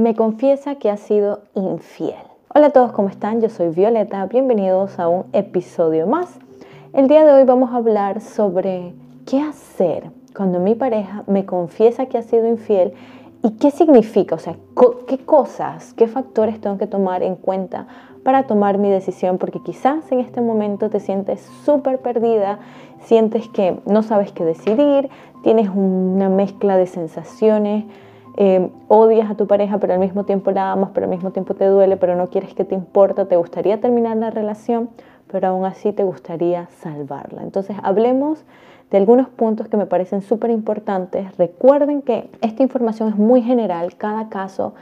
me confiesa que ha sido infiel. Hola a todos, ¿cómo están? Yo soy Violeta, bienvenidos a un episodio más. El día de hoy vamos a hablar sobre qué hacer cuando mi pareja me confiesa que ha sido infiel y qué significa, o sea, qué cosas, qué factores tengo que tomar en cuenta para tomar mi decisión, porque quizás en este momento te sientes súper perdida, sientes que no sabes qué decidir, tienes una mezcla de sensaciones, eh, odias a tu pareja, pero al mismo tiempo la amas, pero al mismo tiempo te duele, pero no quieres que te importa, te gustaría terminar la relación, pero aún así te gustaría salvarla. Entonces hablemos de algunos puntos que me parecen súper importantes. Recuerden que esta información es muy general, cada caso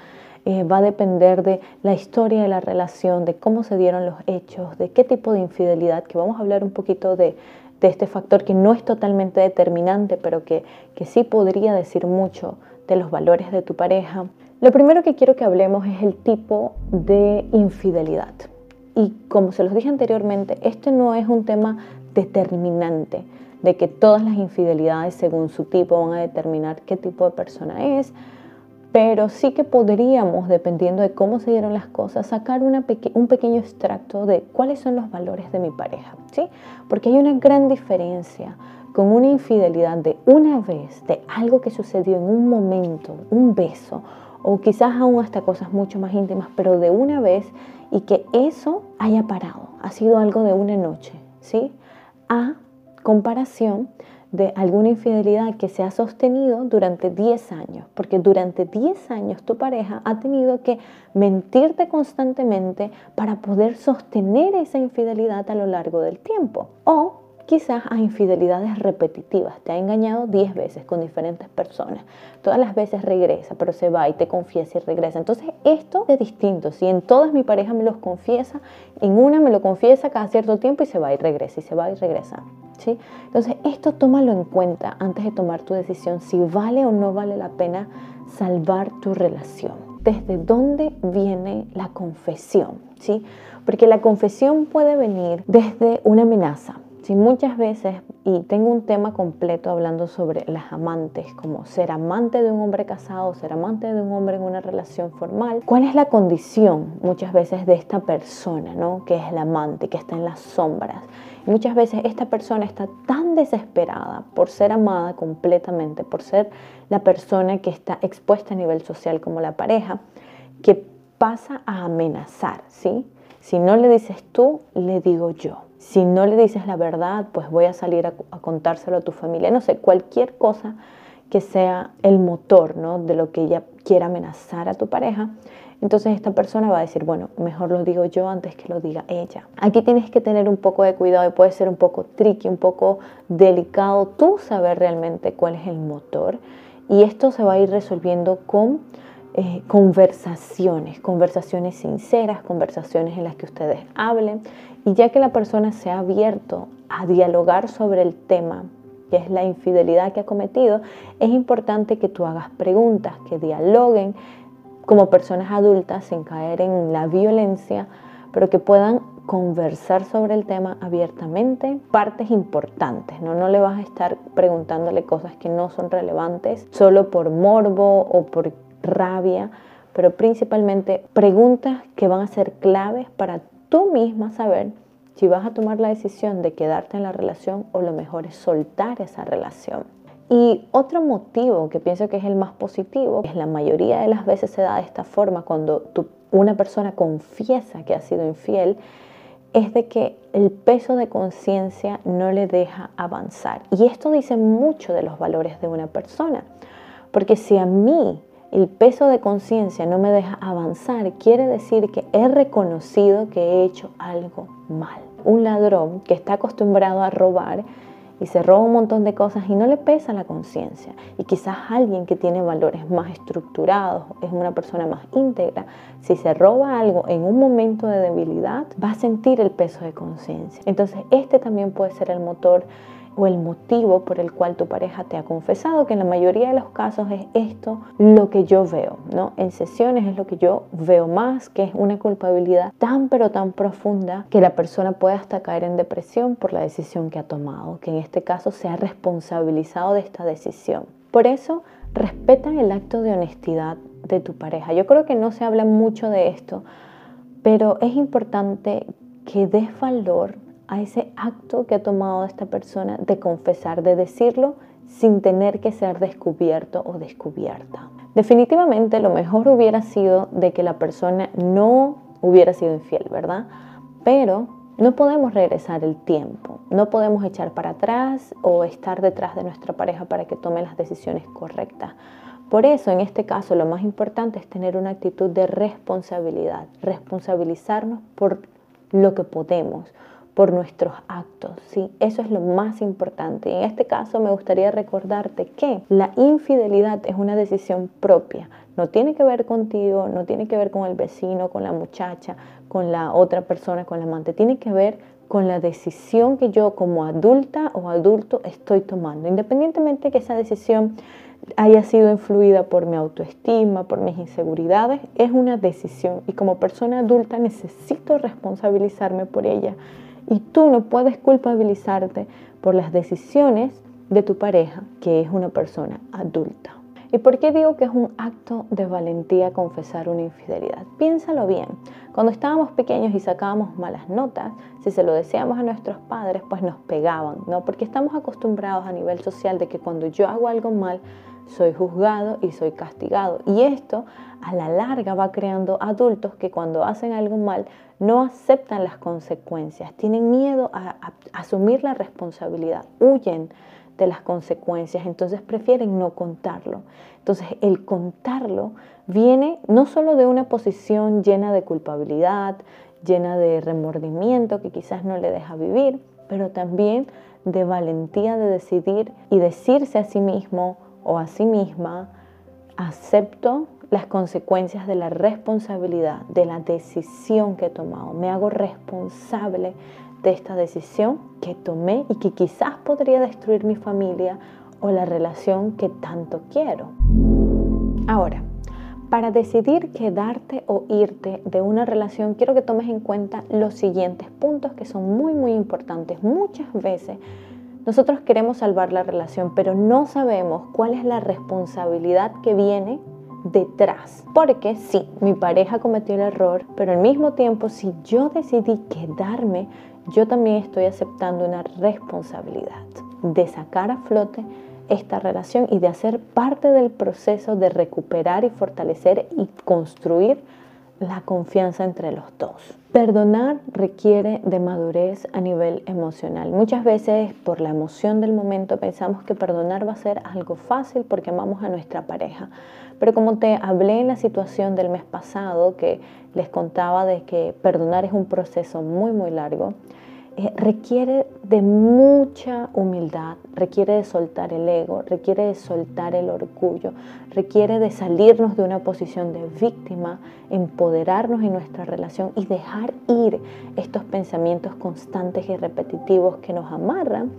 eh, va a depender de la historia de la relación, de cómo se dieron los hechos, de qué tipo de infidelidad, que vamos a hablar un poquito de, este factor que no es totalmente determinante, pero que, que sí podría decir mucho de los valores de tu pareja. Lo primero que quiero que hablemos es el tipo de infidelidad. Y como se los dije anteriormente, este no es un tema determinante de que todas las infidelidades según su tipo van a determinar qué tipo de persona es, pero sí que podríamos, dependiendo de cómo se dieron las cosas, sacar una un pequeño extracto de cuáles son los valores de mi pareja, ¿sí? Porque hay una gran diferencia con una infidelidad de una vez, de algo que sucedió en un momento, un beso, o quizás aún hasta cosas mucho más íntimas, pero de una vez y que eso haya parado, ha sido algo de una noche, ¿sí? A comparación de alguna infidelidad que se ha sostenido durante 10 años, porque durante 10 años tu pareja ha tenido que mentirte constantemente para poder sostener esa infidelidad a lo largo del tiempo. O quizás a infidelidades repetitivas. Te ha engañado 10 veces con diferentes personas. Todas las veces regresa, pero se va y te confiesa y regresa. Entonces esto es distinto. Si en todas mi pareja me los confiesa, en una me lo confiesa cada cierto tiempo y se va y regresa y se va y regresa. ¿sí? Entonces esto tómalo en cuenta antes de tomar tu decisión si vale o no vale la pena salvar tu relación. ¿Desde dónde viene la confesión? ¿sí? Porque la confesión puede venir desde una amenaza si muchas veces, y tengo un tema completo hablando sobre las amantes, como ser amante de un hombre casado, ser amante de un hombre en una relación formal, ¿cuál es la condición muchas veces de esta persona, ¿no? que es el amante, que está en las sombras? Muchas veces esta persona está tan desesperada por ser amada completamente, por ser la persona que está expuesta a nivel social como la pareja, que pasa a amenazar, ¿sí? Si no le dices tú, le digo yo. Si no le dices la verdad, pues voy a salir a, contárselo a tu familia. No sé, cualquier cosa que sea el motor ¿no? de lo que ella quiera amenazar a tu pareja. Entonces esta persona va a decir, bueno, mejor lo digo yo antes que lo diga ella. Aquí tienes que tener un poco de cuidado y puede ser un poco tricky, un poco delicado tú saber realmente cuál es el motor. Y esto se va a ir resolviendo con eh, conversaciones, conversaciones sinceras, conversaciones en las que ustedes hablen. Y ya que la persona se ha abierto a dialogar sobre el tema, que es la infidelidad que ha cometido, es importante que tú hagas preguntas, que dialoguen como personas adultas sin caer en la violencia, pero que puedan conversar sobre el tema abiertamente, partes importantes, ¿no? No le vas a estar preguntándole cosas que no son relevantes solo por morbo o por rabia, pero principalmente preguntas que van a ser claves para tú misma saber si vas a tomar la decisión de quedarte en la relación o lo mejor es soltar esa relación. Y otro motivo que pienso que es el más positivo, es la mayoría de las veces se da de esta forma cuando una persona confiesa que ha sido infiel, es de que el peso de conciencia no le deja avanzar. Y esto dice mucho de los valores de una persona, porque si a mí el peso de conciencia no me deja avanzar, quiere decir que he reconocido que he hecho algo mal. Un ladrón que está acostumbrado a robar y se roba un montón de cosas y no le pesa la conciencia. Y quizás alguien que tiene valores más estructurados, es una persona más íntegra, si se roba algo en un momento de debilidad, va a sentir el peso de conciencia. Entonces este también puede ser el motor o el motivo por el cual tu pareja te ha confesado, que en la mayoría de los casos es esto lo que yo veo, ¿no? En sesiones es lo que yo veo más, que es una culpabilidad tan pero tan profunda que la persona puede hasta caer en depresión por la decisión que ha tomado, que en este caso se ha responsabilizado de esta decisión. Por eso, respetan el acto de honestidad de tu pareja. Yo creo que no se habla mucho de esto, pero es importante que des valor a ese acto que ha tomado esta persona de confesar, de decirlo sin tener que ser descubierto o descubierta. Definitivamente lo mejor hubiera sido de que la persona no hubiera sido infiel, ¿verdad? Pero no podemos regresar el tiempo, no podemos echar para atrás o estar detrás de nuestra pareja para que tome las decisiones correctas. Por eso, en este caso, lo más importante es tener una actitud de responsabilidad, responsabilizarnos por lo que podemos, por nuestros actos, ¿sí? Eso es lo más importante. En este caso me gustaría recordarte que la infidelidad es una decisión propia. No tiene que ver contigo, no tiene que ver con el vecino, con la muchacha, con la otra persona, con la amante. Tiene que ver con la decisión que yo como adulta o adulto estoy tomando. Independientemente que esa decisión haya sido influida por mi autoestima, por mis inseguridades, es una decisión y como persona adulta necesito responsabilizarme por ella y tú no puedes culpabilizarte por las decisiones de tu pareja, que es una persona adulta. ¿Y por qué digo que es un acto de valentía confesar una infidelidad? Piénsalo bien. Cuando estábamos pequeños y sacábamos malas notas, si se lo decíamos a nuestros padres, pues nos pegaban, ¿no? Porque estamos acostumbrados a nivel social de que cuando yo hago algo mal, soy juzgado y soy castigado. Y esto a la larga va creando adultos que cuando hacen algo mal no aceptan las consecuencias, tienen miedo a, asumir la responsabilidad, huyen de las consecuencias, entonces prefieren no contarlo. Entonces el contarlo viene no solo de una posición llena de culpabilidad, llena de remordimiento que quizás no le deja vivir, pero también de valentía de decidir y decirse a sí mismo, o a sí misma, acepto las consecuencias de la responsabilidad, de la decisión que he tomado. Me hago responsable de esta decisión que tomé y que quizás podría destruir mi familia o la relación que tanto quiero. Ahora, para decidir quedarte o irte de una relación, quiero que tomes en cuenta los siguientes puntos que son muy, muy importantes. Muchas veces nosotros queremos salvar la relación, pero no sabemos cuál es la responsabilidad que viene detrás. Porque sí, mi pareja cometió el error, pero al mismo tiempo, si yo decidí quedarme, yo también estoy aceptando una responsabilidad de sacar a flote esta relación y de hacer parte del proceso de recuperar y fortalecer y construir la confianza entre los dos. Perdonar requiere de madurez a nivel emocional. Muchas veces por la emoción del momento pensamos que perdonar va a ser algo fácil porque amamos a nuestra pareja. Pero como te hablé en la situación del mes pasado que les contaba de que perdonar es un proceso muy muy largo, requiere de mucha humildad, requiere de soltar el ego, requiere de soltar el orgullo, requiere de salirnos de una posición de víctima, empoderarnos en nuestra relación y dejar ir estos pensamientos constantes y repetitivos que nos amarran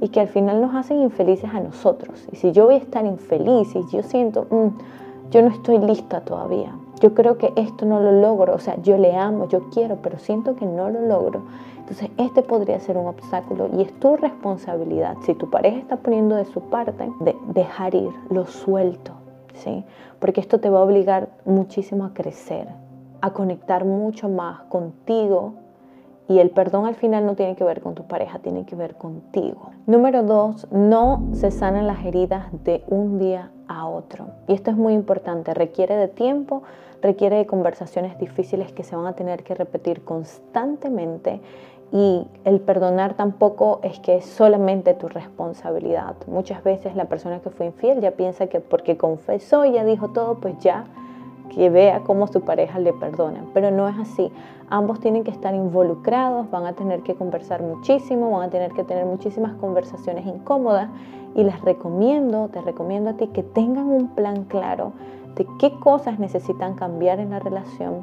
y que al final nos hacen infelices a nosotros. Y si yo voy a estar infeliz y yo siento, mm, yo no estoy lista todavía, yo creo que esto no lo logro, o sea, yo le amo, yo quiero, pero siento que no lo logro entonces, este podría ser un obstáculo y es tu responsabilidad, si tu pareja está poniendo de su parte, de dejar ir, lo suelto, ¿sí? Porque esto te va a obligar muchísimo a crecer, a conectar mucho más contigo y el perdón al final no tiene que ver con tu pareja, tiene que ver contigo. Número dos, no se sanan las heridas de un día a otro. Y esto es muy importante, requiere de tiempo, requiere de conversaciones difíciles que se van a tener que repetir constantemente y el perdonar tampoco es que es solamente tu responsabilidad. Muchas veces la persona que fue infiel ya piensa que porque confesó y ya dijo todo, pues ya que vea cómo su pareja le perdona. Pero no es así. Ambos tienen que estar involucrados, van a tener que conversar muchísimo, van a tener que tener muchísimas conversaciones incómodas y les recomiendo, te recomiendo a ti que tengan un plan claro de qué cosas necesitan cambiar en la relación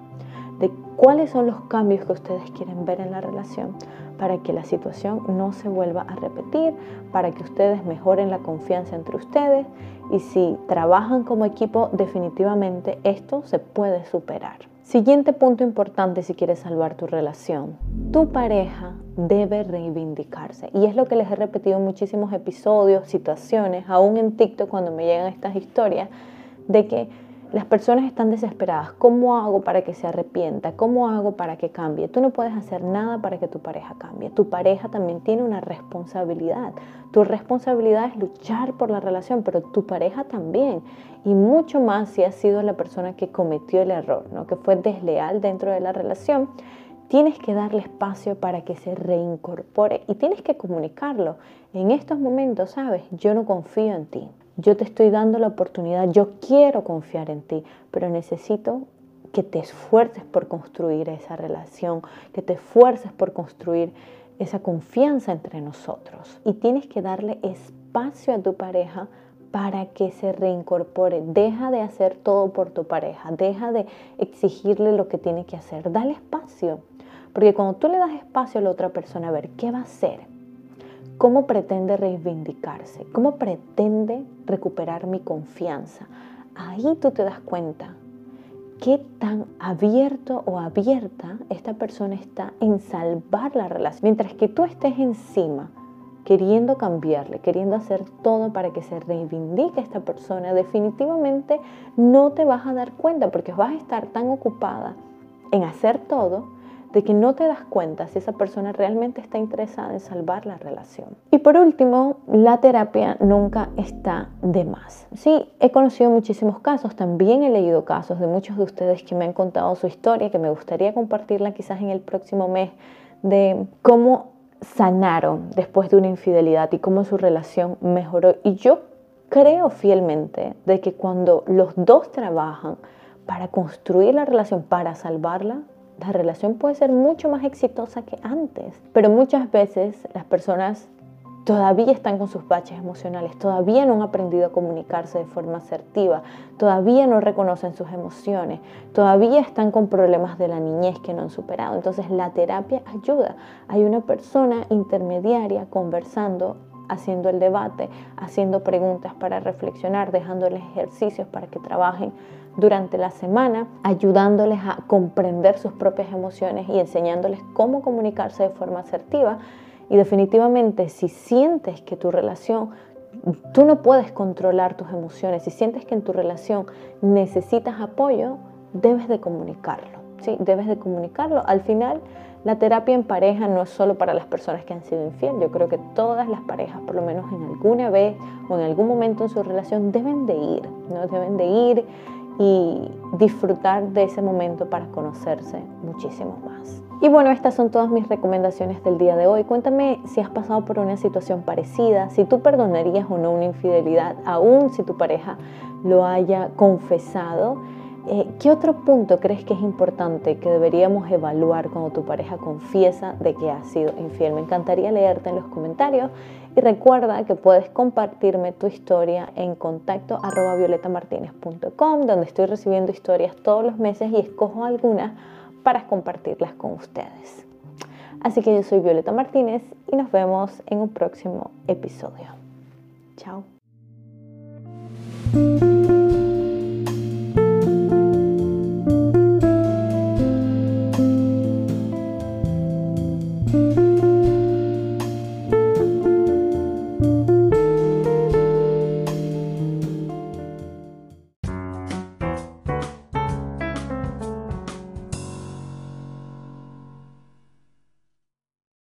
de cuáles son los cambios que ustedes quieren ver en la relación para que la situación no se vuelva a repetir, para que ustedes mejoren la confianza entre ustedes y si trabajan como equipo definitivamente esto se puede superar. Siguiente punto importante si quieres salvar tu relación. Tu pareja debe reivindicarse. Y es lo que les he repetido en muchísimos episodios, situaciones, aún en TikTok cuando me llegan estas historias, de que las personas están desesperadas. ¿Cómo hago para que se arrepienta? ¿Cómo hago para que cambie? Tú no puedes hacer nada para que tu pareja cambie. Tu pareja también tiene una responsabilidad. Tu responsabilidad es luchar por la relación, pero tu pareja también. Y mucho más si has sido la persona que cometió el error, ¿no? que fue desleal dentro de la relación tienes que darle espacio para que se reincorpore y tienes que comunicarlo. En estos momentos, sabes, yo no confío en ti. Yo te estoy dando la oportunidad, yo quiero confiar en ti, pero necesito que te esfuerces por construir esa relación, que te esfuerces por construir esa confianza entre nosotros. Y tienes que darle espacio a tu pareja para que se reincorpore. Deja de hacer todo por tu pareja, deja de exigirle lo que tiene que hacer, dale espacio. Porque cuando tú le das espacio a la otra persona a ver qué va a hacer, cómo pretende reivindicarse, cómo pretende recuperar mi confianza, ahí tú te das cuenta qué tan abierto o abierta esta persona está en salvar la relación. Mientras que tú estés encima queriendo cambiarle, queriendo hacer todo para que se reivindique esta persona, definitivamente no te vas a dar cuenta porque vas a estar tan ocupada en hacer todo de que no te das cuenta si esa persona realmente está interesada en salvar la relación. Y por último, la terapia nunca está de más. Sí, he conocido muchísimos casos, también he leído casos de muchos de ustedes que me han contado su historia, que me gustaría compartirla quizás en el próximo mes, de cómo sanaron después de una infidelidad y cómo su relación mejoró. Y yo creo fielmente de que cuando los dos trabajan para construir la relación, para salvarla, la relación puede ser mucho más exitosa que antes. Pero muchas veces las personas todavía están con sus baches emocionales, todavía no han aprendido a comunicarse de forma asertiva, todavía no reconocen sus emociones, todavía están con problemas de la niñez que no han superado. Entonces la terapia ayuda. Hay una persona intermediaria conversando haciendo el debate, haciendo preguntas para reflexionar, dejándoles ejercicios para que trabajen durante la semana, ayudándoles a comprender sus propias emociones y enseñándoles cómo comunicarse de forma asertiva. Y definitivamente si sientes que tu relación, tú no puedes controlar tus emociones, si sientes que en tu relación necesitas apoyo, debes de comunicarlo. ¿sí? Debes de comunicarlo. Al final, la terapia en pareja no es solo para las personas que han sido infiel. Yo creo que todas las parejas, por lo menos en alguna vez o en algún momento en su relación, deben de ir, ¿no? Deben de ir y disfrutar de ese momento para conocerse muchísimo más. Y bueno, estas son todas mis recomendaciones del día de hoy. Cuéntame si has pasado por una situación parecida, si tú perdonarías o no una infidelidad, aún si tu pareja lo haya confesado. Eh, ¿Qué otro punto crees que es importante que deberíamos evaluar cuando tu pareja confiesa de que ha sido infiel? Me encantaría leerte en los comentarios y recuerda que puedes compartirme tu historia en contacto arroba donde estoy recibiendo historias todos los meses y escojo algunas para compartirlas con ustedes. Así que yo soy Violeta Martínez y nos vemos en un próximo episodio. Chao.